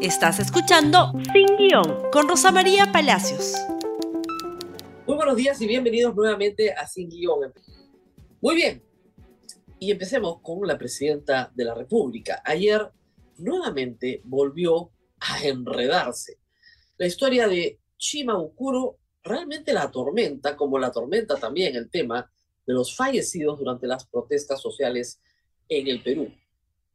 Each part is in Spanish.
Estás escuchando Sin Guión con Rosa María Palacios. Muy buenos días y bienvenidos nuevamente a Sin Guión. Muy bien, y empecemos con la presidenta de la República. Ayer nuevamente volvió a enredarse. La historia de Chimabukuro realmente la tormenta, como la tormenta también el tema de los fallecidos durante las protestas sociales en el Perú.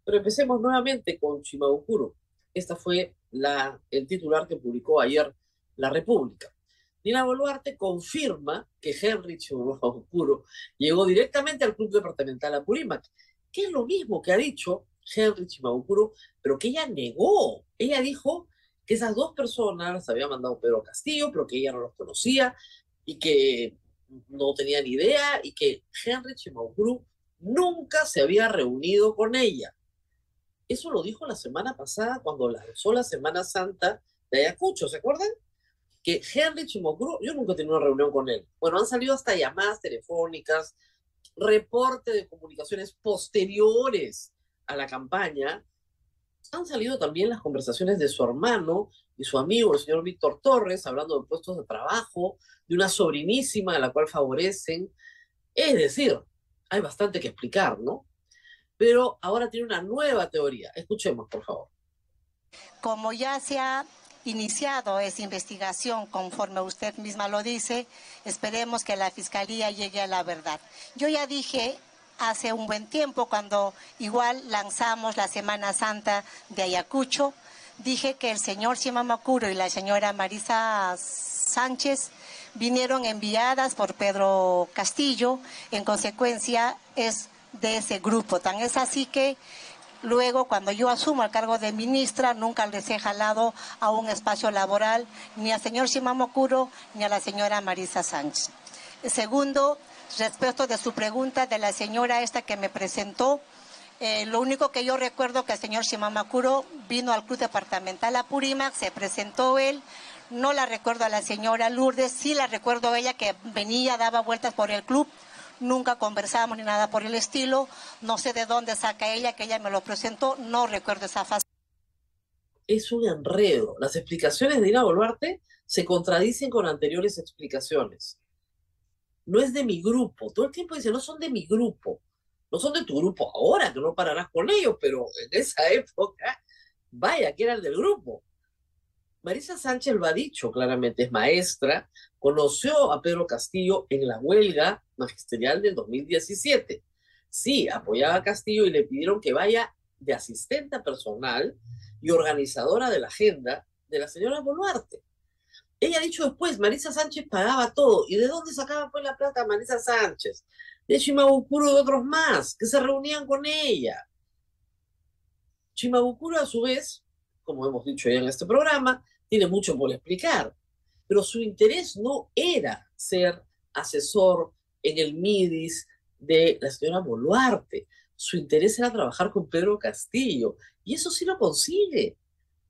Pero empecemos nuevamente con Chimabukuro. Esta fue la, el titular que publicó ayer La República. Dina Boluarte confirma que Henry Chimabukuro llegó directamente al Club Departamental Apurímac, que es lo mismo que ha dicho Henry Chimabukuro, pero que ella negó. Ella dijo que esas dos personas las había mandado Pedro Castillo, pero que ella no los conocía y que no tenía ni idea y que Henry Chimabukuro nunca se había reunido con ella. Eso lo dijo la semana pasada cuando lanzó la Semana Santa de Ayacucho, ¿se acuerdan? Que Henry Chimocuro, yo nunca he tenido una reunión con él. Bueno, han salido hasta llamadas telefónicas, reporte de comunicaciones posteriores a la campaña. Han salido también las conversaciones de su hermano y su amigo, el señor Víctor Torres, hablando de puestos de trabajo, de una sobrinísima a la cual favorecen. Es decir, hay bastante que explicar, ¿no? Pero ahora tiene una nueva teoría. Escuchemos, por favor. Como ya se ha iniciado esa investigación, conforme usted misma lo dice, esperemos que la Fiscalía llegue a la verdad. Yo ya dije hace un buen tiempo, cuando igual lanzamos la Semana Santa de Ayacucho, dije que el señor Simamacuro y la señora Marisa Sánchez vinieron enviadas por Pedro Castillo, en consecuencia es de ese grupo. Tan es así que luego cuando yo asumo el cargo de ministra nunca les he jalado a un espacio laboral ni al señor Shimamokuro ni a la señora Marisa Sánchez. Segundo, respecto de su pregunta de la señora esta que me presentó, eh, lo único que yo recuerdo que el señor Shimamakuro vino al club departamental a Purímac, se presentó él, no la recuerdo a la señora Lourdes, sí la recuerdo a ella que venía, daba vueltas por el club, nunca conversamos ni nada por el estilo, no sé de dónde saca ella, que ella me lo presentó, no recuerdo esa fase. Es un enredo. Las explicaciones de Ina Boluarte se contradicen con anteriores explicaciones. No es de mi grupo. Todo el tiempo dice, no son de mi grupo. No son de tu grupo ahora, que no pararás con ellos, pero en esa época, vaya, que era el del grupo. Marisa Sánchez lo ha dicho claramente, es maestra, conoció a Pedro Castillo en la huelga magisterial del 2017. Sí, apoyaba a Castillo y le pidieron que vaya de asistente personal y organizadora de la agenda de la señora Boluarte. Ella ha dicho después, Marisa Sánchez pagaba todo. ¿Y de dónde sacaba pues la plata Marisa Sánchez? De Chimabucuro y otros más, que se reunían con ella. Chimabucuro, a su vez, como hemos dicho ya en este programa, tiene mucho por explicar, pero su interés no era ser asesor en el MIDIS de la señora Boluarte. Su interés era trabajar con Pedro Castillo, y eso sí lo consigue.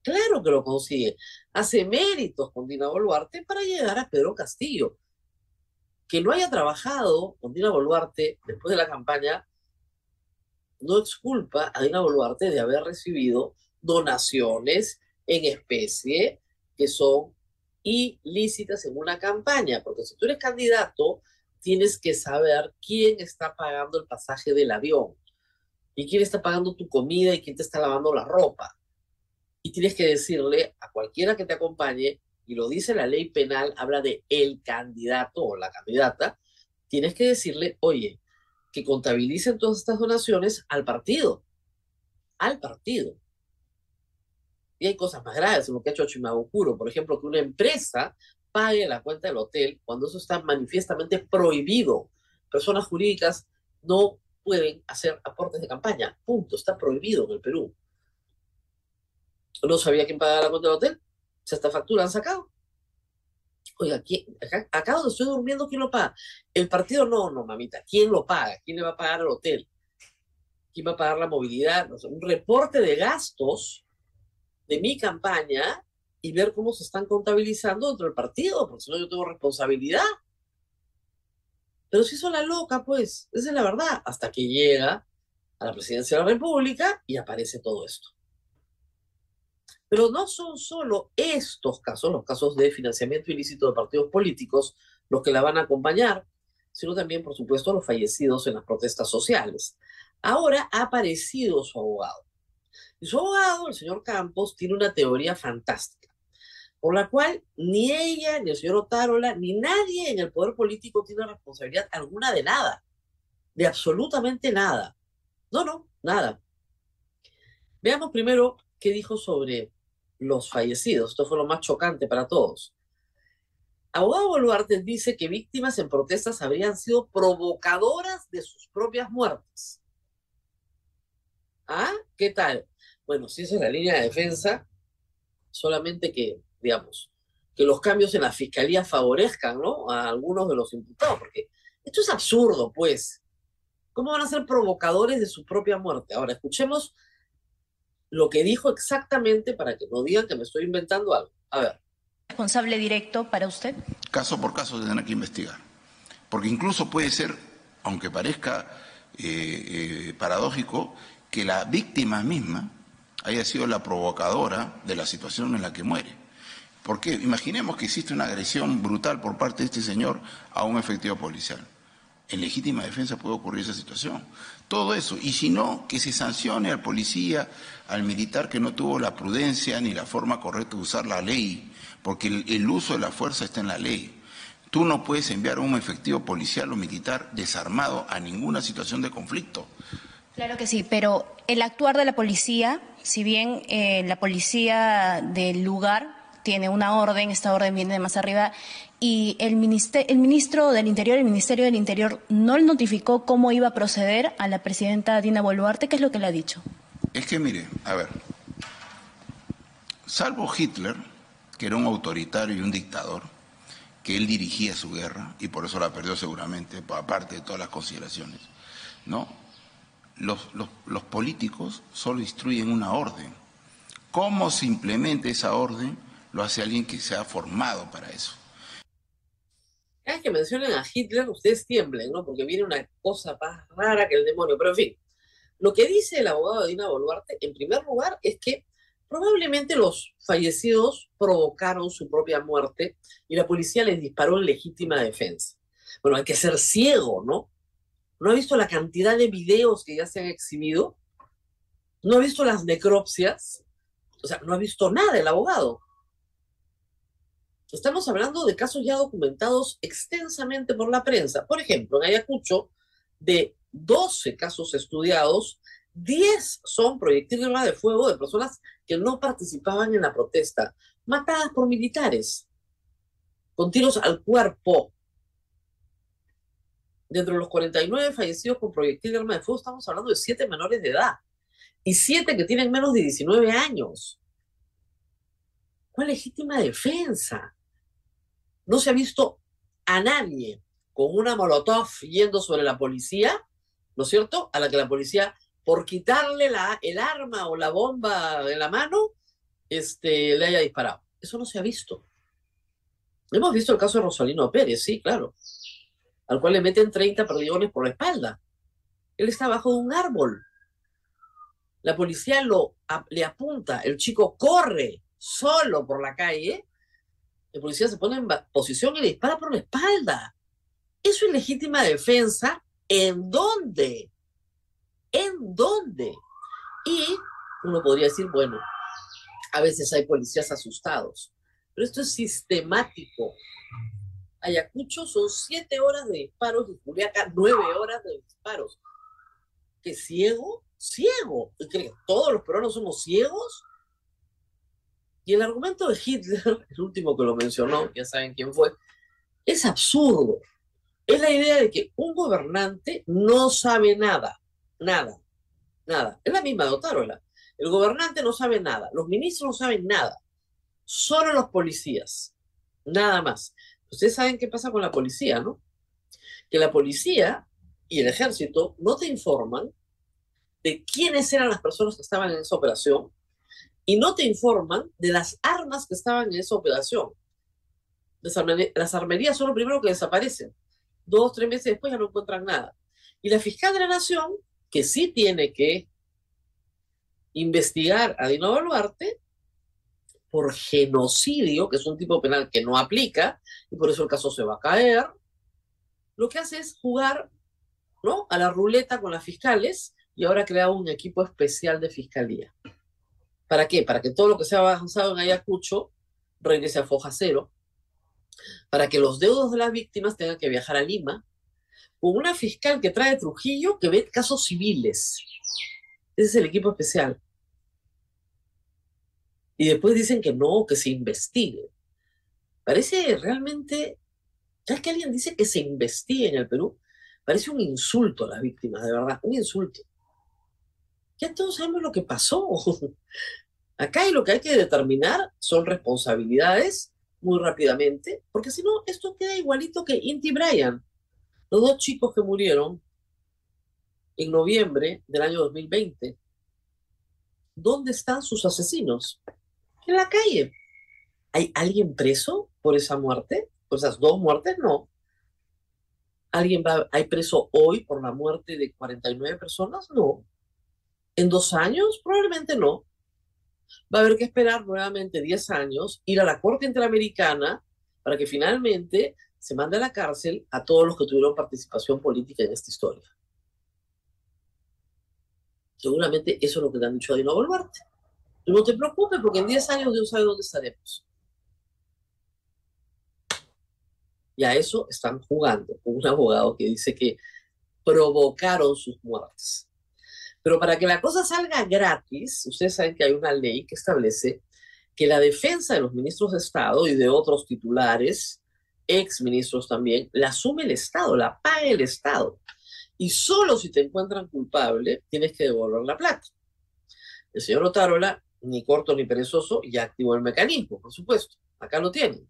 Claro que lo consigue. Hace méritos con Dina Boluarte para llegar a Pedro Castillo. Que no haya trabajado con Dina Boluarte después de la campaña no exculpa a Dina Boluarte de haber recibido donaciones en especie que son ilícitas en una campaña, porque si tú eres candidato, tienes que saber quién está pagando el pasaje del avión y quién está pagando tu comida y quién te está lavando la ropa. Y tienes que decirle a cualquiera que te acompañe, y lo dice la ley penal, habla de el candidato o la candidata, tienes que decirle, oye, que contabilicen todas estas donaciones al partido, al partido. Hay cosas más graves, como que ha hecho Chimabukuro, por ejemplo, que una empresa pague la cuenta del hotel cuando eso está manifiestamente prohibido. Personas jurídicas no pueden hacer aportes de campaña. Punto. Está prohibido en el Perú. No sabía quién pagaba la cuenta del hotel. Si esta factura han sacado. Oiga, acá, acá, estoy durmiendo, ¿quién lo paga? El partido no, no, mamita. ¿Quién lo paga? ¿Quién le va a pagar el hotel? ¿Quién va a pagar la movilidad? un reporte de gastos de mi campaña y ver cómo se están contabilizando dentro del partido, porque si no yo tengo responsabilidad. Pero si hizo la loca, pues, esa es la verdad, hasta que llega a la presidencia de la República y aparece todo esto. Pero no son solo estos casos, los casos de financiamiento ilícito de partidos políticos, los que la van a acompañar, sino también, por supuesto, los fallecidos en las protestas sociales. Ahora ha aparecido su abogado. Su abogado, el señor Campos, tiene una teoría fantástica, por la cual ni ella, ni el señor Otárola, ni nadie en el poder político tiene responsabilidad alguna de nada, de absolutamente nada. No, no, nada. Veamos primero qué dijo sobre los fallecidos. Esto fue lo más chocante para todos. Abogado Boluarte dice que víctimas en protestas habrían sido provocadoras de sus propias muertes. ¿Ah? ¿Qué tal? Bueno, si esa es la línea de defensa, solamente que, digamos, que los cambios en la fiscalía favorezcan, ¿no? A algunos de los imputados, porque esto es absurdo, pues. ¿Cómo van a ser provocadores de su propia muerte? Ahora, escuchemos lo que dijo exactamente para que no digan que me estoy inventando algo. A ver responsable directo para usted? Caso por caso se tendrá que investigar. Porque incluso puede ser, aunque parezca eh, eh, paradójico, que la víctima misma haya sido la provocadora de la situación en la que muere. Porque imaginemos que existe una agresión brutal por parte de este señor a un efectivo policial. En legítima defensa puede ocurrir esa situación. Todo eso. Y si no, que se sancione al policía, al militar que no tuvo la prudencia ni la forma correcta de usar la ley porque el, uso de la fuerza está en la ley. Tú no puedes enviar un efectivo policial o militar desarmado a ninguna situación de conflicto. Claro que sí, pero el actuar de la policía, si bien eh, la policía del lugar tiene una orden, esta orden viene de más arriba, y el, el ministro del Interior, el Ministerio del Interior, no le notificó cómo iba a proceder a la presidenta Dina Boluarte, ¿qué es lo que le ha dicho? Es que mire, a ver, salvo Hitler, que era un autoritario y un dictador, que él dirigía su guerra y por eso la perdió seguramente, aparte de todas las consideraciones, ¿no? Los, políticos solo instruyen una orden. ¿Cómo se implementa esa orden? Lo hace alguien que se ha formado para eso. Cada que mencionen a Hitler, ustedes tiemblen, ¿no? Porque viene una cosa más rara que el demonio. Pero en fin, lo que dice el abogado Dina Boluarte, en primer lugar, es que Probablemente los fallecidos provocaron su propia muerte y la policía les disparó en legítima defensa. Bueno, hay que ser ciego, ¿no? ¿No ha visto la cantidad de videos que ya se han exhibido? ¿No ha visto las necropsias? O sea, no ha visto nada el abogado. Estamos hablando de casos ya documentados extensamente por la prensa. Por ejemplo, en Ayacucho, de 12 casos estudiados, 10 son proyectiles de fuego de personas que no participaban en la protesta, matadas por militares, con tiros al cuerpo. Dentro de los 49 fallecidos con proyectil de arma de fuego, estamos hablando de 7 menores de edad y 7 que tienen menos de 19 años. ¿Cuál legítima defensa? No se ha visto a nadie con una molotov yendo sobre la policía, ¿no es cierto? A la que la policía por quitarle la, el arma o la bomba de la mano, este, le haya disparado. Eso no se ha visto. Hemos visto el caso de Rosalino Pérez, sí, claro, al cual le meten 30 perdigones por la espalda. Él está bajo un árbol. La policía lo, le apunta, el chico corre solo por la calle, la policía se pone en posición y le dispara por la espalda. Eso es legítima defensa. ¿En dónde? ¿En dónde? Y uno podría decir, bueno, a veces hay policías asustados, pero esto es sistemático. Ayacucho son siete horas de disparos y Juliaca nueve horas de disparos. ¿Qué ciego? Ciego. ¿Creen todos los peruanos somos ciegos? Y el argumento de Hitler, el último que lo mencionó, ya saben quién fue, es absurdo. Es la idea de que un gobernante no sabe nada nada, nada. Es la misma de Otárola. El gobernante no sabe nada, los ministros no saben nada, solo los policías, nada más. Ustedes saben qué pasa con la policía, ¿no? Que la policía y el ejército no te informan de quiénes eran las personas que estaban en esa operación y no te informan de las armas que estaban en esa operación. Las, armerías son lo primero que desaparecen. Dos, tres meses después ya no encuentran nada. Y la fiscal de la nación que sí tiene que investigar a Dino Boluarte, por genocidio, que es un tipo penal que no aplica, y por eso el caso se va a caer, lo que hace es jugar ¿no? a la ruleta con las fiscales y ahora crea un equipo especial de fiscalía. ¿Para qué? Para que todo lo que se ha avanzado en Ayacucho regrese a foja cero, para que los deudos de las víctimas tengan que viajar a Lima, con una fiscal que trae Trujillo que ve casos civiles. Ese es el equipo especial. Y después dicen que no, que se investigue. Parece realmente, ya que alguien dice que se investigue en el Perú, parece un insulto a las víctimas, de verdad, un insulto. Ya todos sabemos lo que pasó. Acá y lo que hay que determinar son responsabilidades muy rápidamente, porque si no, esto queda igualito que Inti Bryan, los dos chicos que murieron en noviembre del año 2020. ¿Dónde están sus asesinos? En la calle. ¿Hay alguien preso por esa muerte? ¿Por esas dos muertes? No. ¿Alguien va, hay preso hoy por la muerte de 49 personas? No. ¿En dos años? Probablemente no va a haber que esperar nuevamente 10 años, ir a la Corte Interamericana para que finalmente se mande a la cárcel a todos los que tuvieron participación política en esta historia. Seguramente eso es lo que le han dicho a Dino Boluarte. No te preocupes porque en 10 años Dios sabe dónde estaremos. Y a eso están jugando con un abogado que dice que provocaron sus muertes. Pero para que la cosa salga gratis, ustedes saben que hay una ley que establece que la defensa de los ministros de Estado y de otros titulares, ex ministros también, la asume el Estado, la paga el Estado. Y solo si te encuentran culpable, tienes que devolver la plata. El señor Otárola, ni corto ni perezoso, ya activó el mecanismo, por supuesto. Acá lo tienen.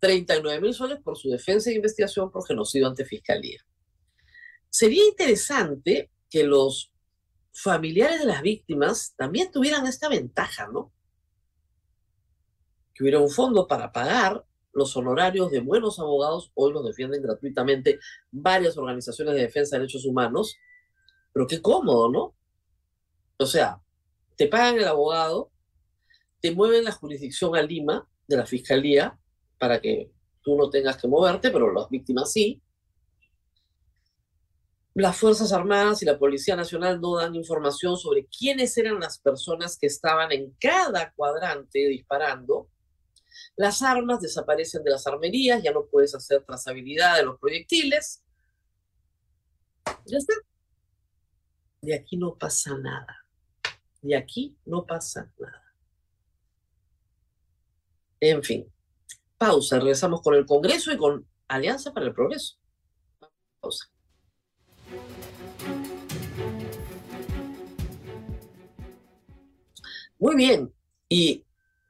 39 mil soles por su defensa e investigación por genocidio ante fiscalía. Sería interesante que los familiares de las víctimas también tuvieran esta ventaja, ¿no? Que hubiera un fondo para pagar los honorarios de buenos abogados, hoy los defienden gratuitamente varias organizaciones de defensa de derechos humanos, pero qué cómodo, ¿no? O sea, te pagan el abogado, te mueven la jurisdicción a Lima de la fiscalía para que tú no tengas que moverte, pero las víctimas sí, las Fuerzas Armadas y la Policía Nacional no dan información sobre quiénes eran las personas que estaban en cada cuadrante disparando. Las armas desaparecen de las armerías, ya no puedes hacer trazabilidad de los proyectiles. Ya está. De aquí no pasa nada. De aquí no pasa nada. En fin, pausa. Regresamos con el Congreso y con Alianza para el Progreso. Pausa. Muy bien. Y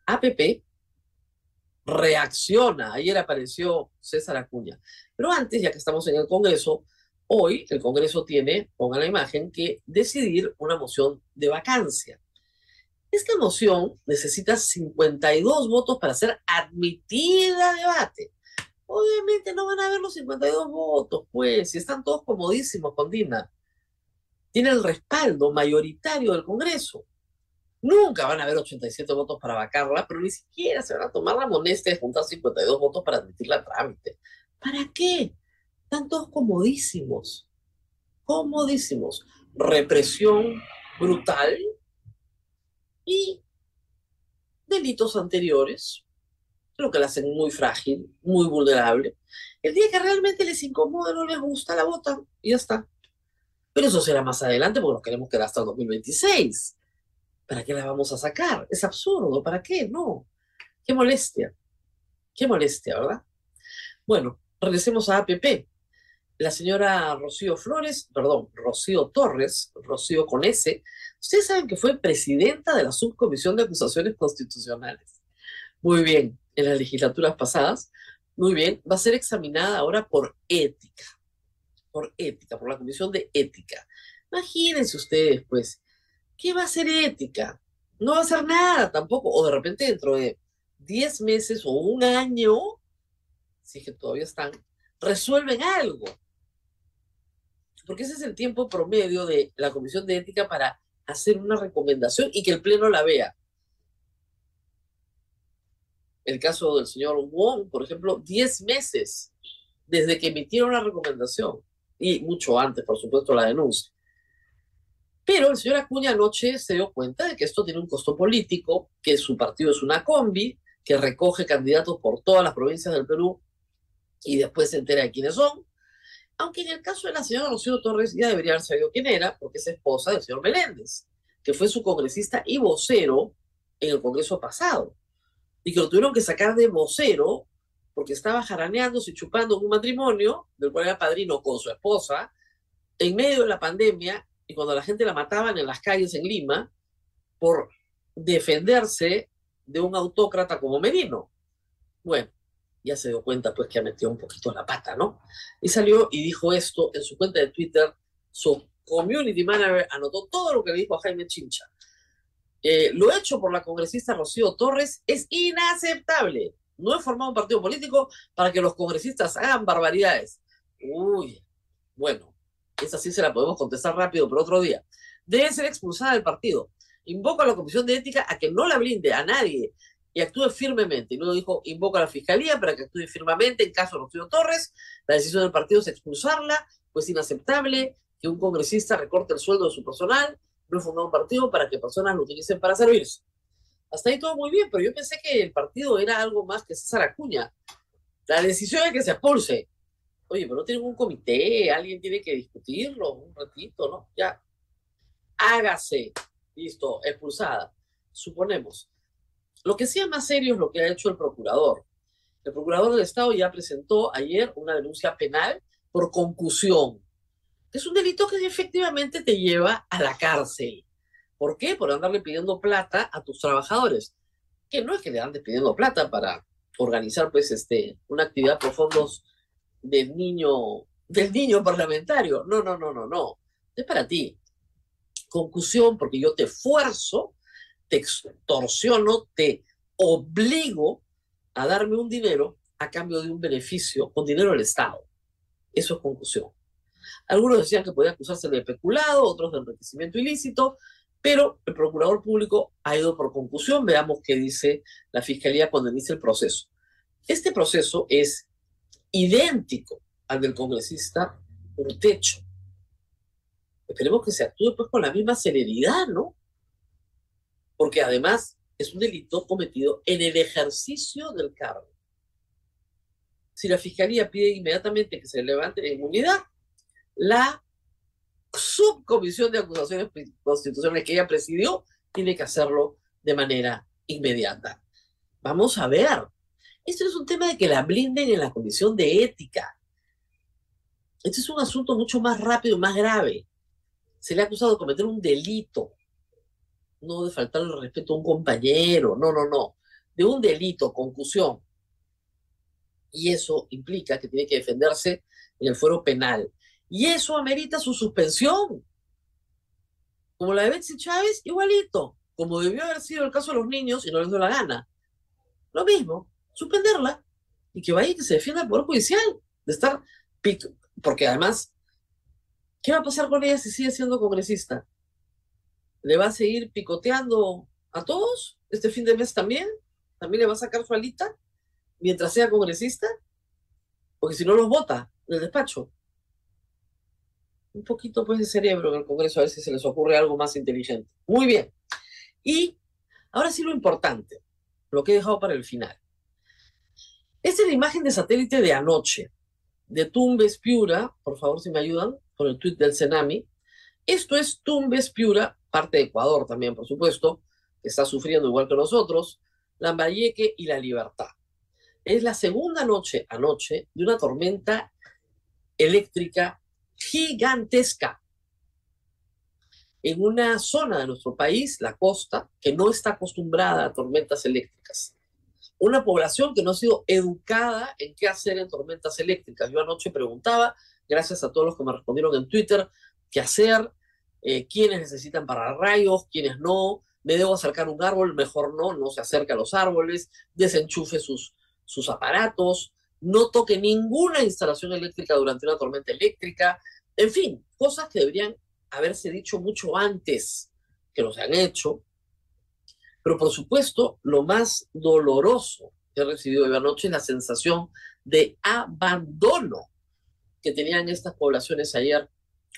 APP reacciona. Ayer apareció César Acuña. Pero antes, ya que estamos en el Congreso, hoy el Congreso tiene, pongan la imagen, que decidir una moción de vacancia. Esta moción necesita 52 votos para ser admitida a debate. Obviamente no van a haber los 52 votos, pues, si están todos comodísimos con Dina. Tiene el respaldo mayoritario del Congreso. Nunca van a haber 87 votos para vacarla, pero ni siquiera se van a tomar la molestia de juntar 52 votos para admitirla a trámite. ¿Para qué? Están todos comodísimos. Comodísimos. Represión brutal y delitos anteriores, lo que la hacen muy frágil, muy vulnerable. El día que realmente les incomoda, no les gusta, la votan y ya está. Pero eso será más adelante porque nos queremos quedar hasta el 2026. ¿Para qué la vamos a sacar? Es absurdo, ¿para qué? No. Qué molestia. Qué molestia, ¿verdad? Bueno, regresemos a APP. La señora Rocío Flores, perdón, Rocío Torres, Rocío con S, ustedes saben que fue presidenta de la Subcomisión de Acusaciones Constitucionales. Muy bien, en las legislaturas pasadas. Muy bien, va a ser examinada ahora por ética. Por ética, por la Comisión de Ética. Imagínense ustedes, pues, ¿qué va a ser ética? No va a ser nada tampoco. O de repente dentro de 10 meses o un año, si es que todavía están, resuelven algo. Porque ese es el tiempo promedio de la Comisión de Ética para hacer una recomendación y que el Pleno la vea. el caso del señor Wong, por ejemplo, 10 meses desde que emitieron la recomendación y mucho antes, por supuesto, la denuncia. Pero el señor Acuña anoche se dio cuenta de que esto tiene un costo político, que su partido es una combi, que recoge candidatos por todas las provincias del Perú y después se entera de quiénes son. Aunque en el caso de la señora Rocío Torres ya debería haber sabido quién era, porque es esposa del señor Meléndez, que fue su congresista y vocero en el Congreso pasado. Y que lo tuvieron que sacar de vocero porque estaba jaraneándose y chupando un matrimonio, del cual era padrino con su esposa, en medio de la pandemia y cuando la gente la mataban en las calles en Lima por defenderse de un autócrata como Merino. Bueno, ya se dio cuenta pues que ha metido un poquito la pata, ¿no? Y salió y dijo esto en su cuenta de Twitter, su community manager anotó todo lo que le dijo a Jaime Chincha. Eh, lo hecho por la congresista Rocío Torres es inaceptable. No he formado un partido político para que los congresistas hagan barbaridades. Uy, bueno, esa sí se la podemos contestar rápido, pero otro día. Debe ser expulsada del partido. Invoco a la Comisión de Ética a que no la blinde a nadie y actúe firmemente. Y luego dijo, invoco a la Fiscalía para que actúe firmemente en caso de Rocío Torres. La decisión del partido es expulsarla, pues inaceptable que un congresista recorte el sueldo de su personal, no fundado un partido para que personas lo utilicen para servirse. Hasta ahí todo muy bien, pero yo pensé que el partido era algo más que César Acuña. La decisión es que se expulse. Oye, pero no tienen un comité, alguien tiene que discutirlo un ratito, ¿no? Ya. Hágase. Listo, expulsada. Suponemos. Lo que sí es más serio es lo que ha hecho el procurador. El procurador del Estado ya presentó ayer una denuncia penal por concusión. Es un delito que efectivamente te lleva a la cárcel. ¿Por qué? Por andarle pidiendo plata a tus trabajadores. Que no es que le andes pidiendo plata para organizar pues este una actividad por fondos del niño del niño parlamentario. No, no, no, no, no. Es para ti. Concusión porque yo te esfuerzo te extorsiono, te obligo a darme un dinero a cambio de un beneficio con dinero del Estado. Eso es concusión. Algunos decían que podía acusarse de peculado, otros de enriquecimiento ilícito, pero el procurador público ha ido por concusión. Veamos qué dice la fiscalía cuando inicia el proceso. Este proceso es idéntico al del congresista techo. Esperemos que se actúe pues con la misma celeridad, ¿no? Porque además es un delito cometido en el ejercicio del cargo. Si la fiscalía pide inmediatamente que se levante la inmunidad, la subcomisión de acusaciones constitucionales que ella presidió tiene que hacerlo de manera inmediata. Vamos a ver. Esto es un tema de que la blinden en la comisión de ética. Este es un asunto mucho más rápido más grave. Se le ha acusado de cometer un delito no de faltarle el respeto a un compañero, no, no, no, de un delito, concusión. Y eso implica que tiene que defenderse en el fuero penal. Y eso amerita su suspensión. Como la de Betsy Chávez, igualito. Como debió haber sido el caso de los niños y no les dio la gana. Lo mismo, suspenderla y que vaya y que se defienda el Poder Judicial de estar. Porque además, ¿qué va a pasar con ella si sigue siendo congresista? Le va a seguir picoteando a todos este fin de mes también. También le va a sacar su alita mientras sea congresista, porque si no los vota en el despacho. Un poquito pues de cerebro en el Congreso, a ver si se les ocurre algo más inteligente. Muy bien. Y ahora sí lo importante, lo que he dejado para el final. Esta es la imagen de satélite de anoche, de Tumbes Piura, por favor si me ayudan, con el tweet del Senami. Esto es Tumbes Piura, parte de Ecuador también, por supuesto, que está sufriendo igual que nosotros, Lambayeque y La Libertad. Es la segunda noche anoche de una tormenta eléctrica gigantesca en una zona de nuestro país, la costa, que no está acostumbrada a tormentas eléctricas. Una población que no ha sido educada en qué hacer en tormentas eléctricas. Yo anoche preguntaba, gracias a todos los que me respondieron en Twitter, qué hacer, eh, quiénes necesitan para rayos, quiénes no, me debo acercar a un árbol, mejor no, no se acerca a los árboles, desenchufe sus, sus aparatos, no toque ninguna instalación eléctrica durante una tormenta eléctrica, en fin, cosas que deberían haberse dicho mucho antes que no se han hecho. Pero por supuesto, lo más doloroso que he recibido de anoche es la sensación de abandono que tenían estas poblaciones ayer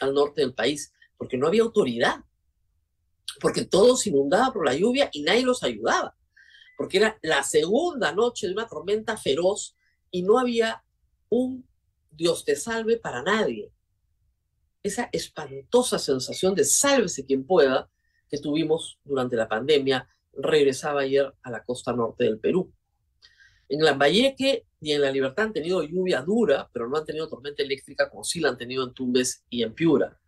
al norte del país, porque no había autoridad, porque todo se inundaba por la lluvia y nadie los ayudaba, porque era la segunda noche de una tormenta feroz y no había un Dios te salve para nadie. Esa espantosa sensación de sálvese quien pueda que tuvimos durante la pandemia regresaba ayer a la costa norte del Perú. En Lambayeque y en La Libertad han tenido lluvia dura, pero no han tenido tormenta eléctrica como sí la han tenido en Tumbes y en Piura.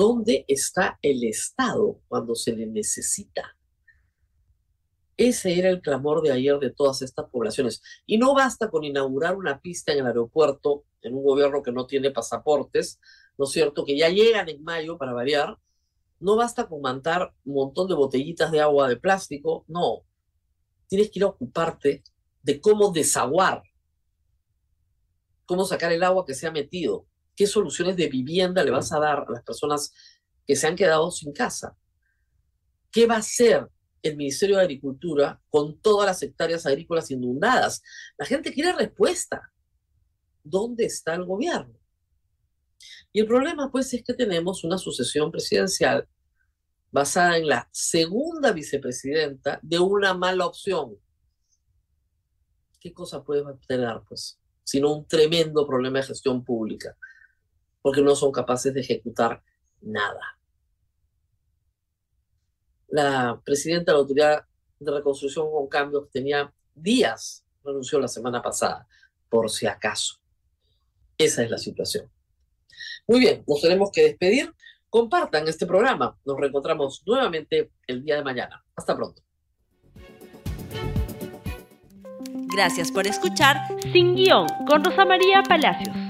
¿Dónde está el Estado cuando se le necesita? Ese era el clamor de ayer de todas estas poblaciones. Y no basta con inaugurar una pista en el aeropuerto, en un gobierno que no tiene pasaportes, ¿no es cierto? Que ya llegan en mayo para variar. No basta con mandar un montón de botellitas de agua de plástico, no tienes que ir a ocuparte de cómo desaguar, cómo sacar el agua que se ha metido, qué soluciones de vivienda le vas a dar a las personas que se han quedado sin casa. ¿Qué va a hacer el Ministerio de Agricultura con todas las hectáreas agrícolas inundadas? La gente quiere respuesta. ¿Dónde está el gobierno? Y el problema, pues, es que tenemos una sucesión presidencial basada en la segunda vicepresidenta de una mala opción. ¿Qué cosa puede obtener, pues? Sino un tremendo problema de gestión pública, porque no son capaces de ejecutar nada. La presidenta de la Autoridad de Reconstrucción con Cambios, tenía días, renunció la semana pasada, por si acaso. Esa es la situación. Muy bien, nos tenemos que despedir compartan este programa. Nos reencontramos nuevamente el día de mañana. Hasta pronto. Gracias por escuchar Sin Guión con Rosa María Palacios.